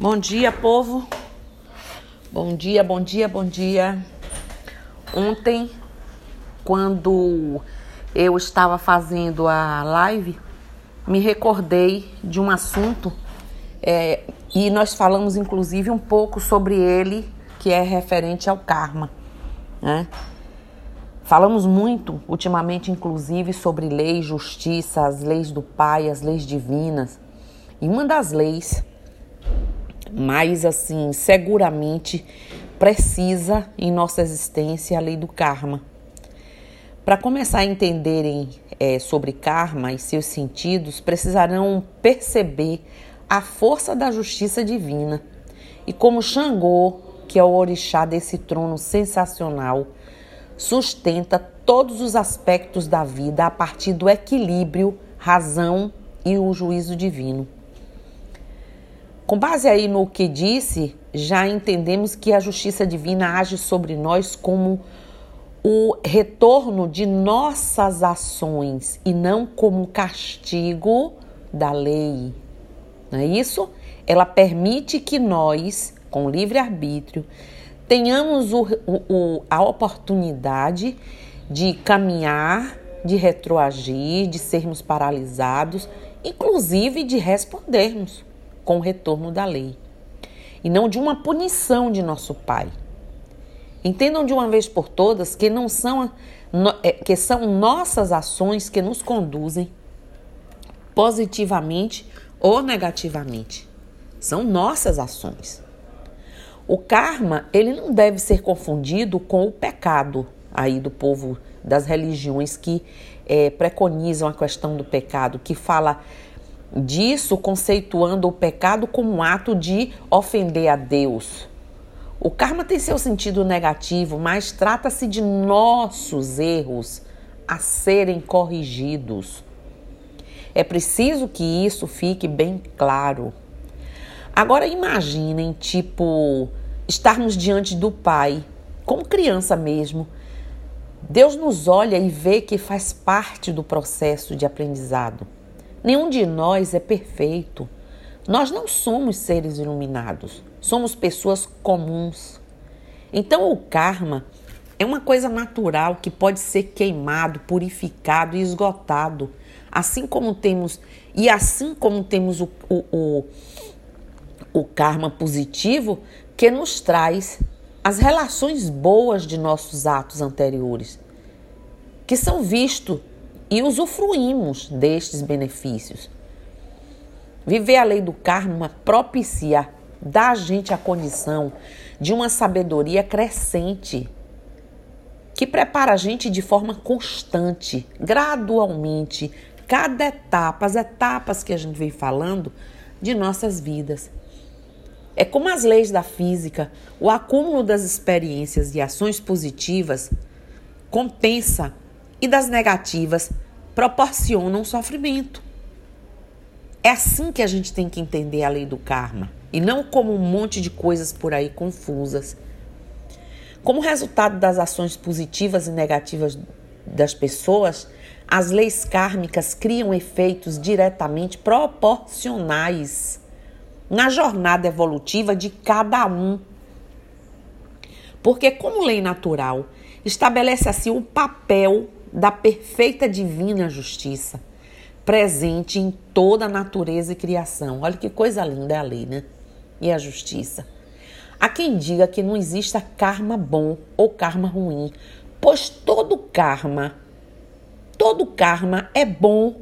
Bom dia, povo. Bom dia, bom dia, bom dia. Ontem, quando eu estava fazendo a live, me recordei de um assunto é, e nós falamos inclusive um pouco sobre ele, que é referente ao karma. Né? Falamos muito ultimamente, inclusive, sobre lei, justiça, as leis do Pai, as leis divinas. E uma das leis mais assim, seguramente precisa em nossa existência a lei do karma. Para começar a entenderem é, sobre karma e seus sentidos, precisarão perceber a força da justiça divina e como Xangô, que é o orixá desse trono sensacional, sustenta todos os aspectos da vida a partir do equilíbrio, razão e o juízo divino. Com base aí no que disse, já entendemos que a justiça divina age sobre nós como o retorno de nossas ações e não como castigo da lei. Não é isso? Ela permite que nós, com livre-arbítrio, tenhamos o, o, a oportunidade de caminhar, de retroagir, de sermos paralisados, inclusive de respondermos com o retorno da lei e não de uma punição de nosso Pai. Entendam de uma vez por todas que não são é, que são nossas ações que nos conduzem positivamente ou negativamente. São nossas ações. O karma, ele não deve ser confundido com o pecado aí do povo das religiões que é, preconizam a questão do pecado, que fala disso conceituando o pecado como um ato de ofender a Deus. O karma tem seu sentido negativo, mas trata-se de nossos erros a serem corrigidos. É preciso que isso fique bem claro. Agora imaginem, tipo, estarmos diante do Pai, como criança mesmo. Deus nos olha e vê que faz parte do processo de aprendizado. Nenhum de nós é perfeito. Nós não somos seres iluminados, somos pessoas comuns. Então, o karma é uma coisa natural que pode ser queimado, purificado e esgotado. Assim como temos, e assim como temos o, o, o, o karma positivo, que nos traz as relações boas de nossos atos anteriores, que são vistos e usufruímos destes benefícios. Viver a lei do karma propicia, dá a gente a condição de uma sabedoria crescente, que prepara a gente de forma constante, gradualmente, cada etapa, as etapas que a gente vem falando de nossas vidas. É como as leis da física, o acúmulo das experiências e ações positivas compensa e das negativas proporcionam sofrimento. É assim que a gente tem que entender a lei do karma e não como um monte de coisas por aí confusas. Como resultado das ações positivas e negativas das pessoas, as leis kármicas criam efeitos diretamente proporcionais na jornada evolutiva de cada um. Porque, como lei natural, estabelece assim o papel da perfeita divina justiça, presente em toda a natureza e criação. Olha que coisa linda é a lei, né? E a justiça. Há quem diga que não exista karma bom ou karma ruim, pois todo karma, todo karma é bom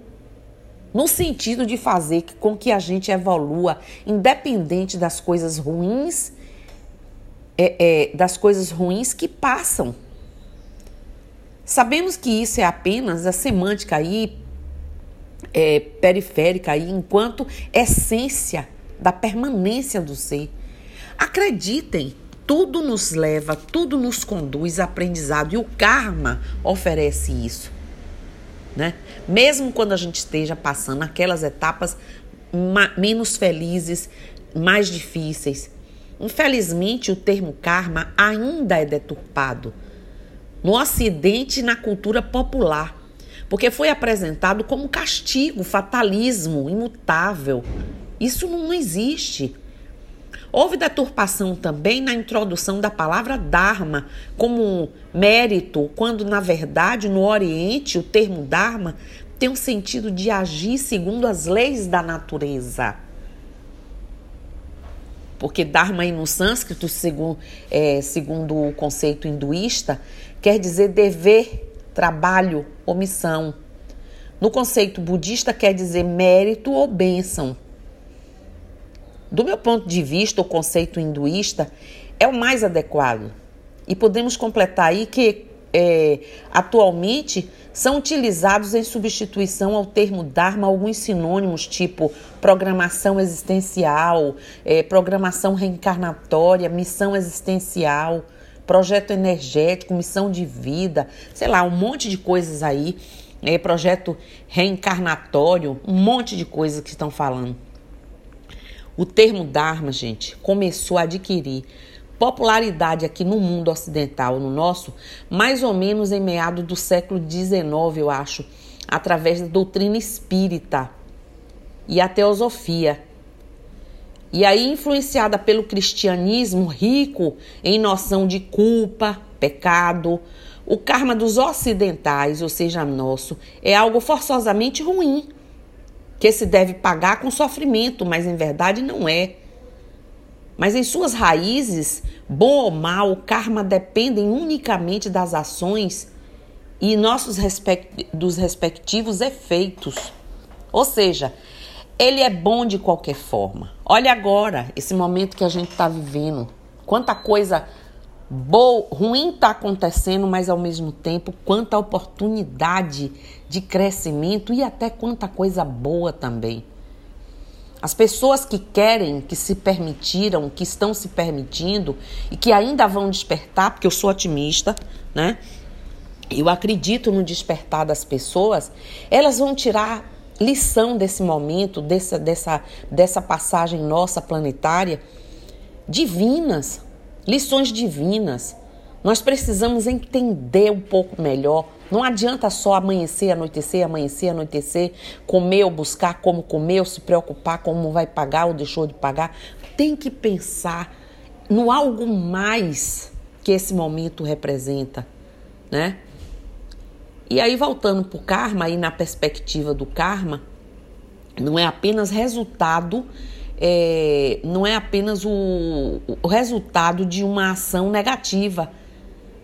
no sentido de fazer com que a gente evolua, independente das coisas ruins, é, é, das coisas ruins que passam Sabemos que isso é apenas a semântica aí, é, periférica aí, enquanto essência da permanência do ser. Acreditem, tudo nos leva, tudo nos conduz a aprendizado e o karma oferece isso. Né? Mesmo quando a gente esteja passando aquelas etapas menos felizes, mais difíceis. Infelizmente, o termo karma ainda é deturpado no Ocidente e na cultura popular, porque foi apresentado como castigo, fatalismo, imutável. Isso não existe. Houve deturpação também na introdução da palavra Dharma como mérito, quando na verdade no Oriente o termo Dharma tem o sentido de agir segundo as leis da natureza. Porque Dharma aí no sânscrito, segundo, é, segundo o conceito hinduísta, quer dizer dever, trabalho ou missão. No conceito budista, quer dizer mérito ou bênção. Do meu ponto de vista, o conceito hinduísta é o mais adequado. E podemos completar aí que é, atualmente são utilizados em substituição ao termo Dharma alguns sinônimos, tipo programação existencial, é, programação reencarnatória, missão existencial, projeto energético, missão de vida, sei lá, um monte de coisas aí, é, projeto reencarnatório, um monte de coisas que estão falando. O termo Dharma, gente, começou a adquirir popularidade aqui no mundo ocidental, no nosso, mais ou menos em meados do século XIX, eu acho, através da doutrina espírita e a teosofia. E aí, influenciada pelo cristianismo rico em noção de culpa, pecado, o karma dos ocidentais, ou seja, nosso, é algo forçosamente ruim que se deve pagar com sofrimento, mas em verdade não é. Mas em suas raízes, bom ou mal, o karma dependem unicamente das ações e nossos respect dos respectivos efeitos. Ou seja, ele é bom de qualquer forma. Olha agora esse momento que a gente está vivendo. Quanta coisa boa, ruim está acontecendo, mas ao mesmo tempo, quanta oportunidade de crescimento e até quanta coisa boa também. As pessoas que querem, que se permitiram, que estão se permitindo e que ainda vão despertar, porque eu sou otimista, né? Eu acredito no despertar das pessoas, elas vão tirar lição desse momento, dessa, dessa, dessa passagem nossa planetária, divinas, lições divinas. Nós precisamos entender um pouco melhor. Não adianta só amanhecer, anoitecer, amanhecer, anoitecer, comer ou buscar como comer, ou se preocupar como vai pagar ou deixou de pagar. Tem que pensar no algo mais que esse momento representa, né? E aí voltando para o karma, aí na perspectiva do karma, não é apenas resultado é, não é apenas o, o resultado de uma ação negativa,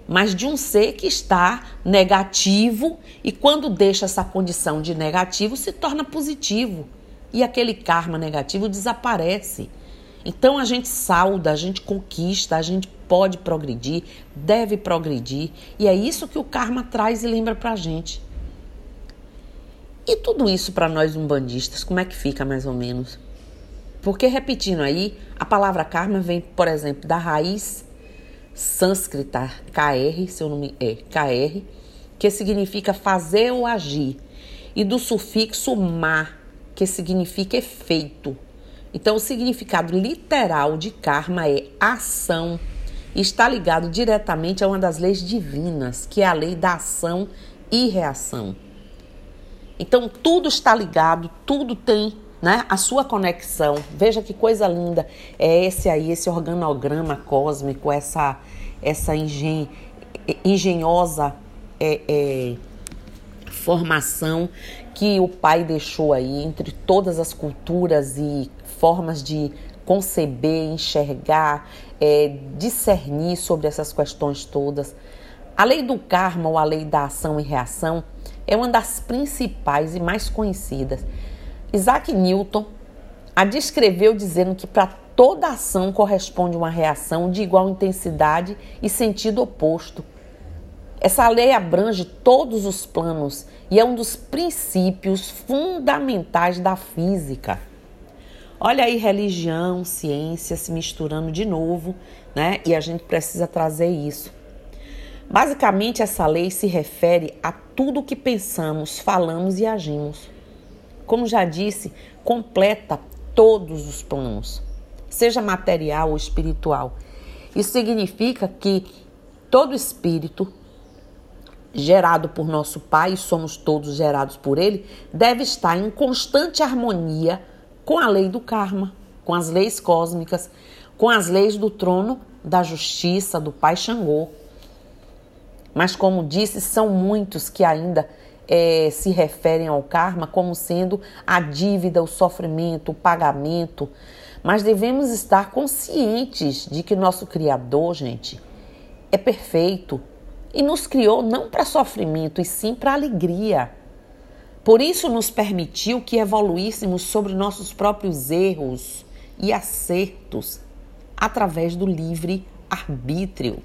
mas de um ser que está negativo e quando deixa essa condição de negativo se torna positivo e aquele karma negativo desaparece. Então a gente sauda, a gente conquista, a gente pode progredir, deve progredir e é isso que o karma traz e lembra pra gente. E tudo isso para nós umbandistas, como é que fica mais ou menos? Porque, repetindo aí, a palavra karma vem, por exemplo, da raiz sânscrita KR, seu nome é KR, que significa fazer ou agir, e do sufixo ma, que significa efeito. Então, o significado literal de karma é ação está ligado diretamente a uma das leis divinas, que é a lei da ação e reação. Então, tudo está ligado, tudo tem né? A sua conexão. Veja que coisa linda é esse aí, esse organograma cósmico, essa essa engen, engenhosa é, é, formação que o pai deixou aí entre todas as culturas e formas de conceber, enxergar, é, discernir sobre essas questões todas. A lei do karma ou a lei da ação e reação é uma das principais e mais conhecidas. Isaac Newton a descreveu dizendo que para toda ação corresponde uma reação de igual intensidade e sentido oposto. Essa lei abrange todos os planos e é um dos princípios fundamentais da física. Olha aí religião, ciência se misturando de novo, né? E a gente precisa trazer isso. Basicamente, essa lei se refere a tudo que pensamos, falamos e agimos como já disse, completa todos os planos, seja material ou espiritual. Isso significa que todo espírito gerado por nosso Pai, somos todos gerados por Ele, deve estar em constante harmonia com a lei do karma, com as leis cósmicas, com as leis do trono da justiça do Pai Xangô. Mas, como disse, são muitos que ainda é, se referem ao karma como sendo a dívida, o sofrimento, o pagamento. Mas devemos estar conscientes de que nosso Criador, gente, é perfeito e nos criou não para sofrimento, e sim para alegria. Por isso, nos permitiu que evoluíssemos sobre nossos próprios erros e acertos através do livre arbítrio.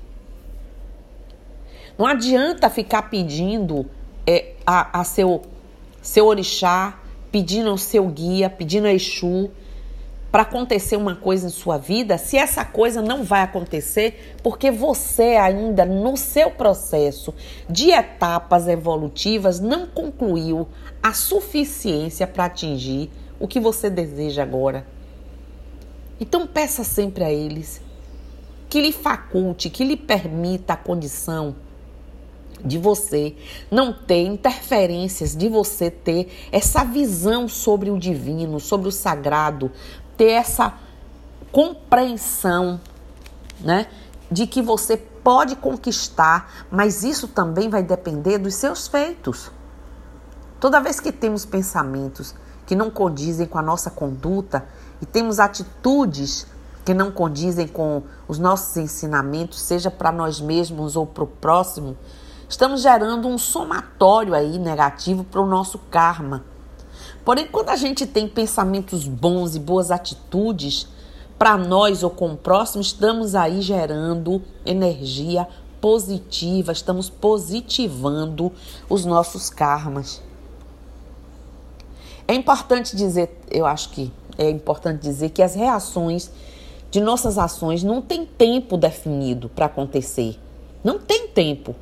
Não adianta ficar pedindo é, a, a seu, seu orixá, pedindo ao seu guia, pedindo a Exu para acontecer uma coisa em sua vida, se essa coisa não vai acontecer porque você ainda no seu processo de etapas evolutivas não concluiu a suficiência para atingir o que você deseja agora. Então peça sempre a eles que lhe faculte, que lhe permita a condição de você não ter interferências, de você ter essa visão sobre o divino, sobre o sagrado, ter essa compreensão, né, de que você pode conquistar, mas isso também vai depender dos seus feitos. Toda vez que temos pensamentos que não condizem com a nossa conduta e temos atitudes que não condizem com os nossos ensinamentos, seja para nós mesmos ou para o próximo, estamos gerando um somatório aí negativo para o nosso karma. Porém, quando a gente tem pensamentos bons e boas atitudes para nós ou com o próximo, estamos aí gerando energia positiva, estamos positivando os nossos karmas. É importante dizer, eu acho que é importante dizer que as reações de nossas ações não tem tempo definido para acontecer. Não tem tempo.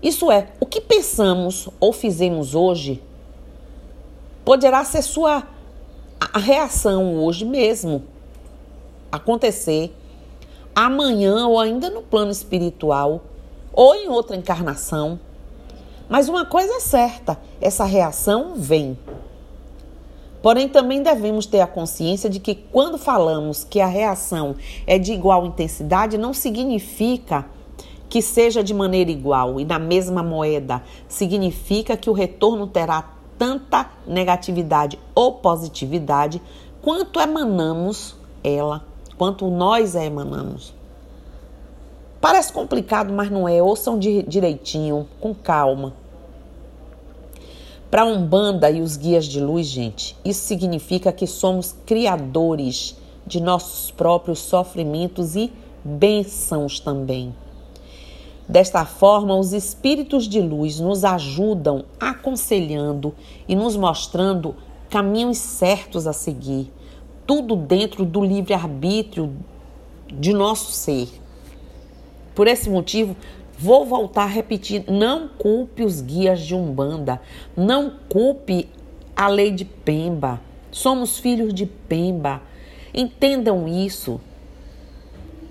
Isso é, o que pensamos ou fizemos hoje poderá ser sua reação hoje mesmo acontecer amanhã ou ainda no plano espiritual ou em outra encarnação. Mas uma coisa é certa, essa reação vem. Porém, também devemos ter a consciência de que quando falamos que a reação é de igual intensidade, não significa que seja de maneira igual e na mesma moeda. Significa que o retorno terá tanta negatividade ou positividade quanto emanamos ela, quanto nós a emanamos. Parece complicado, mas não é. Ouçam direitinho, com calma. Para Umbanda e os guias de luz, gente, isso significa que somos criadores de nossos próprios sofrimentos e bênçãos também. Desta forma, os espíritos de luz nos ajudam aconselhando e nos mostrando caminhos certos a seguir, tudo dentro do livre-arbítrio de nosso ser. Por esse motivo, Vou voltar a repetir: não culpe os guias de Umbanda, não culpe a lei de Pemba. Somos filhos de Pemba. Entendam isso.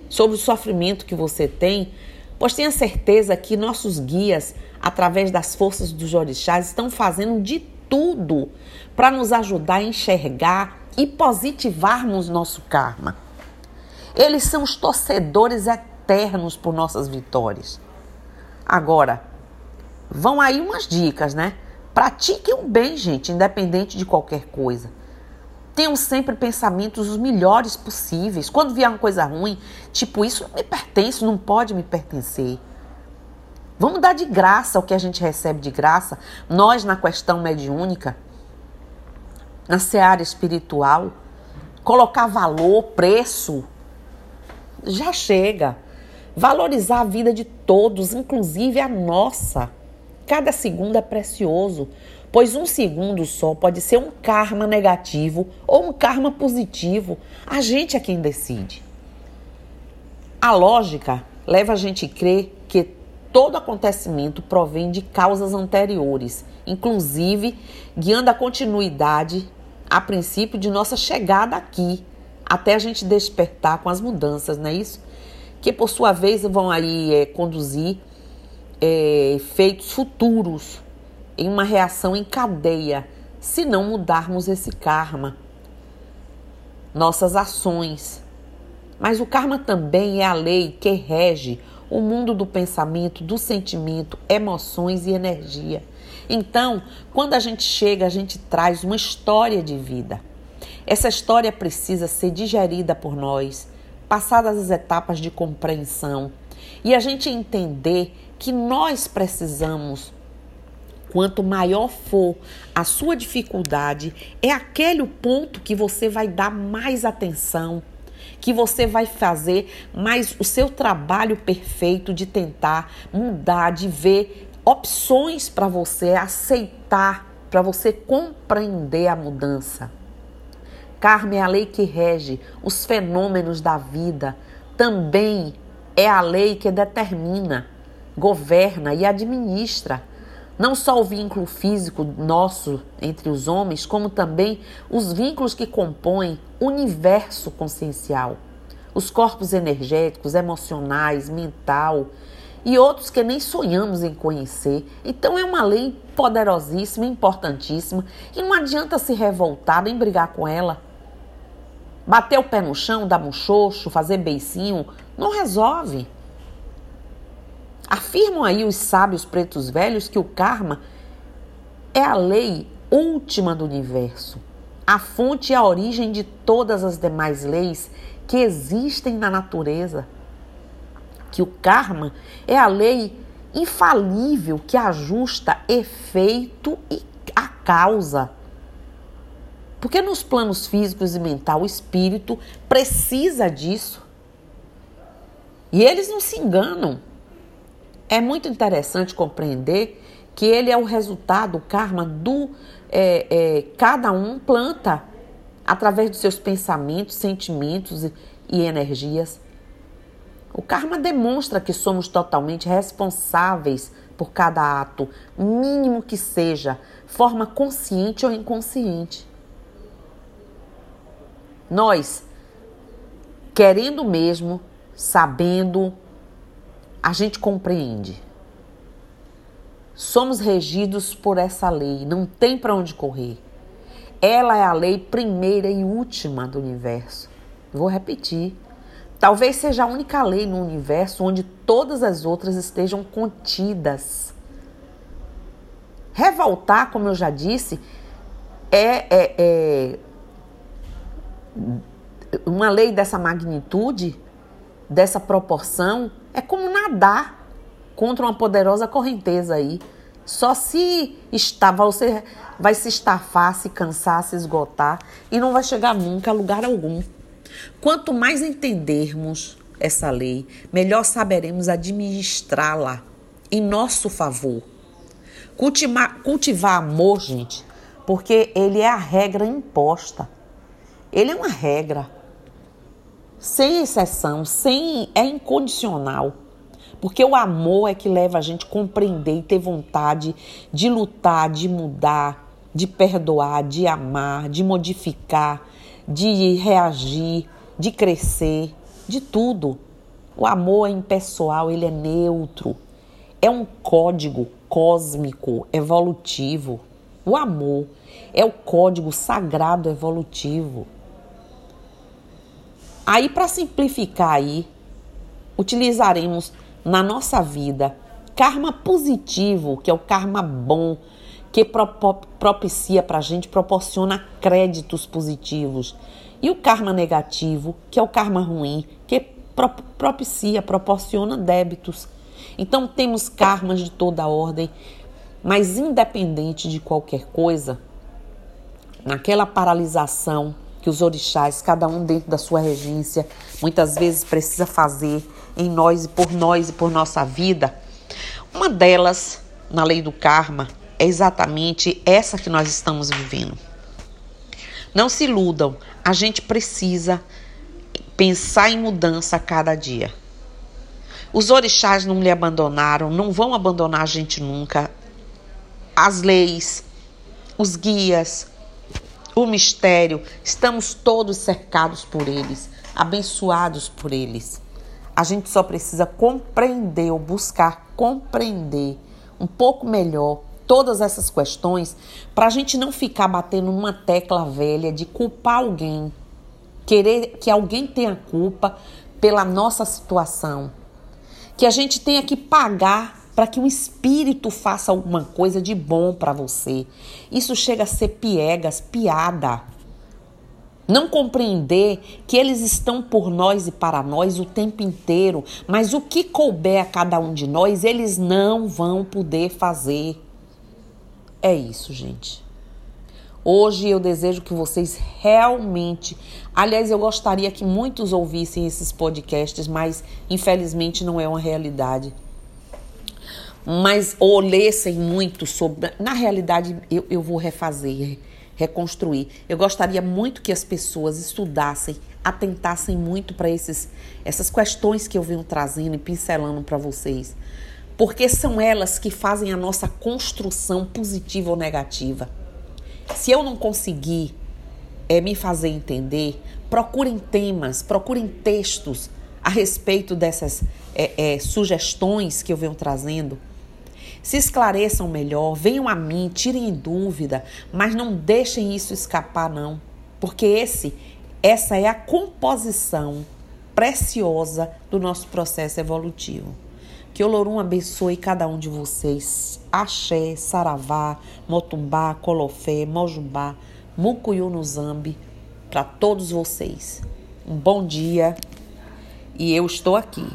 Sobre o sofrimento que você tem, pois tenha certeza que nossos guias, através das forças dos orixás, estão fazendo de tudo para nos ajudar a enxergar e positivarmos nosso karma. Eles são os torcedores eternos por nossas vitórias. Agora, vão aí umas dicas, né? Pratiquem o bem, gente, independente de qualquer coisa. Tenham sempre pensamentos os melhores possíveis. Quando vier uma coisa ruim, tipo, isso não me pertence, não pode me pertencer. Vamos dar de graça o que a gente recebe de graça. Nós, na questão mediúnica, na seara espiritual, colocar valor, preço, já chega. Valorizar a vida de todos, inclusive a nossa. Cada segundo é precioso, pois um segundo só pode ser um karma negativo ou um karma positivo. A gente é quem decide. A lógica leva a gente a crer que todo acontecimento provém de causas anteriores, inclusive guiando a continuidade, a princípio, de nossa chegada aqui, até a gente despertar com as mudanças, não é isso? que por sua vez vão aí é, conduzir é, efeitos futuros em uma reação em cadeia, se não mudarmos esse karma. Nossas ações Mas o karma também é a lei que rege o mundo do pensamento, do sentimento, emoções e energia. Então, quando a gente chega, a gente traz uma história de vida. Essa história precisa ser digerida por nós, passadas as etapas de compreensão, e a gente entender que nós precisamos Quanto maior for a sua dificuldade, é aquele o ponto que você vai dar mais atenção, que você vai fazer mais o seu trabalho perfeito de tentar mudar, de ver opções para você aceitar, para você compreender a mudança. Karma é a lei que rege os fenômenos da vida, também é a lei que determina, governa e administra não só o vínculo físico nosso entre os homens, como também os vínculos que compõem o universo consciencial, os corpos energéticos, emocionais, mental e outros que nem sonhamos em conhecer. Então é uma lei poderosíssima, importantíssima, e não adianta se revoltar nem brigar com ela. Bater o pé no chão, dar muxoxo, fazer beicinho, não resolve. Afirmam aí os sábios pretos velhos que o karma é a lei última do universo, a fonte e a origem de todas as demais leis que existem na natureza. Que o karma é a lei infalível que ajusta efeito e a causa. Porque nos planos físicos e mental, o espírito precisa disso. E eles não se enganam. É muito interessante compreender que ele é o resultado, o karma do é, é, cada um planta através dos seus pensamentos, sentimentos e, e energias. O karma demonstra que somos totalmente responsáveis por cada ato, mínimo que seja, forma consciente ou inconsciente. Nós, querendo mesmo, sabendo, a gente compreende. Somos regidos por essa lei, não tem para onde correr. Ela é a lei primeira e última do universo. Vou repetir. Talvez seja a única lei no universo onde todas as outras estejam contidas. Revoltar, como eu já disse, é, é, é uma lei dessa magnitude, dessa proporção, é como nadar contra uma poderosa correnteza aí. Só se estava, você vai se estafar, se cansar, se esgotar e não vai chegar nunca a lugar algum. Quanto mais entendermos essa lei, melhor saberemos administrá-la em nosso favor. Cultivar, cultivar amor, gente, porque ele é a regra imposta. Ele é uma regra sem exceção, sem é incondicional. Porque o amor é que leva a gente a compreender e ter vontade de lutar, de mudar, de perdoar, de amar, de modificar, de reagir, de crescer, de tudo. O amor é impessoal, ele é neutro. É um código cósmico evolutivo. O amor é o código sagrado evolutivo. Aí, para simplificar aí, utilizaremos na nossa vida karma positivo, que é o karma bom, que propicia para a gente, proporciona créditos positivos. E o karma negativo, que é o karma ruim, que propicia, proporciona débitos. Então temos karmas de toda ordem, mas independente de qualquer coisa, naquela paralisação que os orixás, cada um dentro da sua regência, muitas vezes precisa fazer em nós e por nós e por nossa vida. Uma delas, na lei do karma, é exatamente essa que nós estamos vivendo. Não se iludam, a gente precisa pensar em mudança a cada dia. Os orixás não lhe abandonaram, não vão abandonar a gente nunca. As leis, os guias, o mistério, estamos todos cercados por eles, abençoados por eles. A gente só precisa compreender ou buscar compreender um pouco melhor todas essas questões para a gente não ficar batendo numa tecla velha de culpar alguém. querer que alguém tenha culpa pela nossa situação, que a gente tenha que pagar para que o espírito faça alguma coisa de bom para você. Isso chega a ser piegas, piada. Não compreender que eles estão por nós e para nós o tempo inteiro, mas o que couber a cada um de nós, eles não vão poder fazer. É isso, gente. Hoje eu desejo que vocês realmente. Aliás, eu gostaria que muitos ouvissem esses podcasts, mas infelizmente não é uma realidade mas ou lessem muito sobre. Na realidade, eu, eu vou refazer, reconstruir. Eu gostaria muito que as pessoas estudassem, atentassem muito para essas questões que eu venho trazendo e pincelando para vocês. Porque são elas que fazem a nossa construção positiva ou negativa. Se eu não conseguir é, me fazer entender, procurem temas, procurem textos a respeito dessas é, é, sugestões que eu venho trazendo se esclareçam melhor, venham a mim, tirem dúvida, mas não deixem isso escapar não, porque esse essa é a composição preciosa do nosso processo evolutivo. Que o Lorum abençoe cada um de vocês. Axé, Saravá, Motumbá, Colofé, Mojubá, Mucuyu no Zambi, para todos vocês. Um bom dia e eu estou aqui.